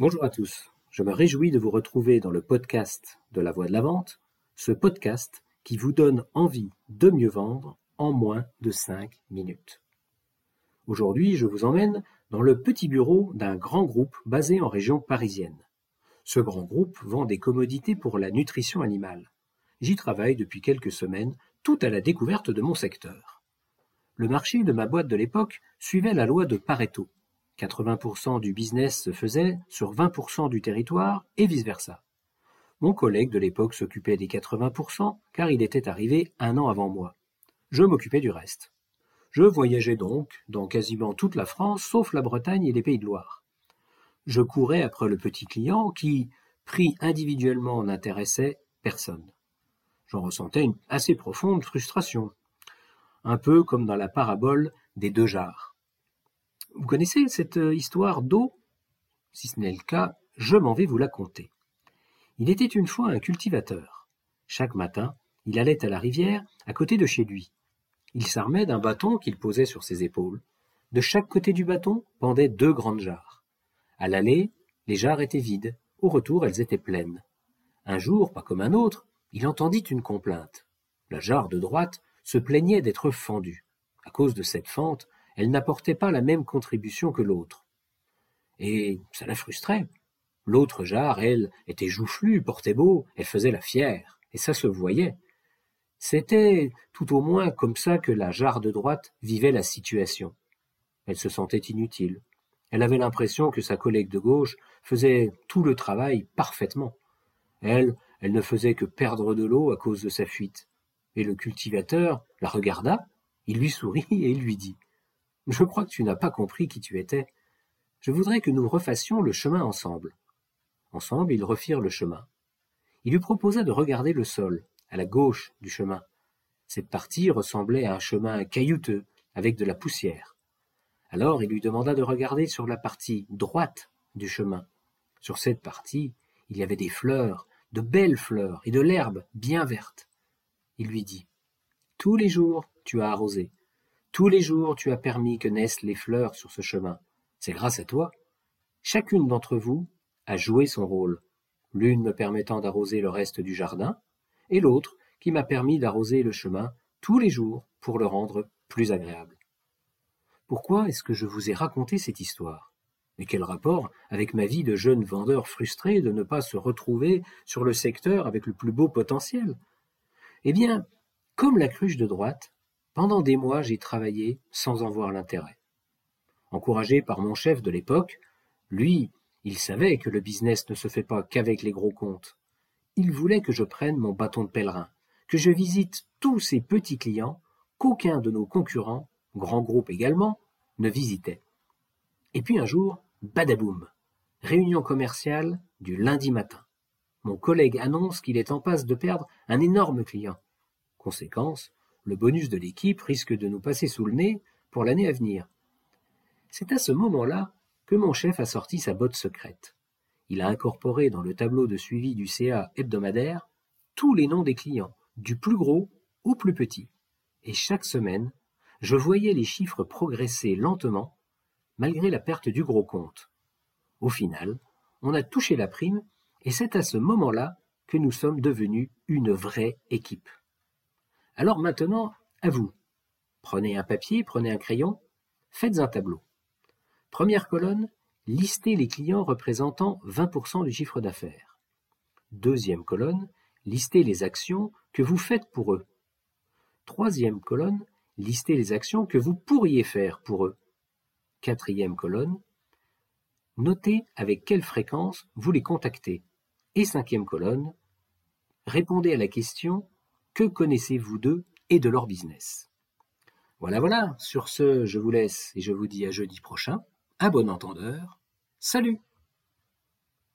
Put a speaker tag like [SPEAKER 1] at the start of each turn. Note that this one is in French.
[SPEAKER 1] Bonjour à tous. Je me réjouis de vous retrouver dans le podcast de la Voix de la Vente, ce podcast qui vous donne envie de mieux vendre en moins de 5 minutes. Aujourd'hui, je vous emmène dans le petit bureau d'un grand groupe basé en région parisienne. Ce grand groupe vend des commodités pour la nutrition animale. J'y travaille depuis quelques semaines, tout à la découverte de mon secteur. Le marché de ma boîte de l'époque suivait la loi de Pareto. 80% du business se faisait sur 20% du territoire et vice-versa. Mon collègue de l'époque s'occupait des 80% car il était arrivé un an avant moi. Je m'occupais du reste. Je voyageais donc dans quasiment toute la France sauf la Bretagne et les Pays de Loire. Je courais après le petit client qui, pris individuellement, n'intéressait personne. J'en ressentais une assez profonde frustration un peu comme dans la parabole des deux jarres. Vous connaissez cette euh, histoire d'eau? Si ce n'est le cas, je m'en vais vous la conter. Il était une fois un cultivateur. Chaque matin, il allait à la rivière à côté de chez lui. Il s'armait d'un bâton qu'il posait sur ses épaules. De chaque côté du bâton pendaient deux grandes jarres. À l'aller, les jarres étaient vides. Au retour, elles étaient pleines. Un jour, pas comme un autre, il entendit une complainte. La jarre de droite se plaignait d'être fendue. À cause de cette fente, elle n'apportait pas la même contribution que l'autre. Et ça la frustrait. L'autre jarre, elle, était joufflue, portait beau, elle faisait la fière, et ça se voyait. C'était tout au moins comme ça que la jarre de droite vivait la situation. Elle se sentait inutile. Elle avait l'impression que sa collègue de gauche faisait tout le travail parfaitement. Elle, elle ne faisait que perdre de l'eau à cause de sa fuite. Et le cultivateur la regarda, il lui sourit et il lui dit Je crois que tu n'as pas compris qui tu étais. Je voudrais que nous refassions le chemin ensemble. Ensemble, ils refirent le chemin. Il lui proposa de regarder le sol, à la gauche du chemin. Cette partie ressemblait à un chemin caillouteux, avec de la poussière. Alors il lui demanda de regarder sur la partie droite du chemin. Sur cette partie, il y avait des fleurs, de belles fleurs, et de l'herbe bien verte. Il lui dit Tous les jours tu as arrosé, tous les jours tu as permis que naissent les fleurs sur ce chemin. C'est grâce à toi. Chacune d'entre vous a joué son rôle, l'une me permettant d'arroser le reste du jardin, et l'autre qui m'a permis d'arroser le chemin tous les jours pour le rendre plus agréable. Pourquoi est-ce que je vous ai raconté cette histoire? Mais quel rapport avec ma vie de jeune vendeur frustré de ne pas se retrouver sur le secteur avec le plus beau potentiel? Eh bien, comme la cruche de droite, pendant des mois j'ai travaillé sans en voir l'intérêt. Encouragé par mon chef de l'époque, lui, il savait que le business ne se fait pas qu'avec les gros comptes. Il voulait que je prenne mon bâton de pèlerin, que je visite tous ces petits clients qu'aucun de nos concurrents, grands groupes également, ne visitait. Et puis un jour, badaboum, réunion commerciale du lundi matin. Mon collègue annonce qu'il est en passe de perdre un énorme client. Conséquence, le bonus de l'équipe risque de nous passer sous le nez pour l'année à venir. C'est à ce moment-là que mon chef a sorti sa botte secrète. Il a incorporé dans le tableau de suivi du CA hebdomadaire tous les noms des clients, du plus gros au plus petit. Et chaque semaine, je voyais les chiffres progresser lentement, malgré la perte du gros compte. Au final, on a touché la prime et c'est à ce moment-là que nous sommes devenus une vraie équipe. Alors maintenant, à vous. Prenez un papier, prenez un crayon, faites un tableau. Première colonne, listez les clients représentant 20% du chiffre d'affaires. Deuxième colonne, listez les actions que vous faites pour eux. Troisième colonne, listez les actions que vous pourriez faire pour eux. Quatrième colonne, notez avec quelle fréquence vous les contactez. Et cinquième colonne, répondez à la question que connaissez-vous d'eux et de leur business? Voilà, voilà. Sur ce, je vous laisse et je vous dis à jeudi prochain. Un bon entendeur. Salut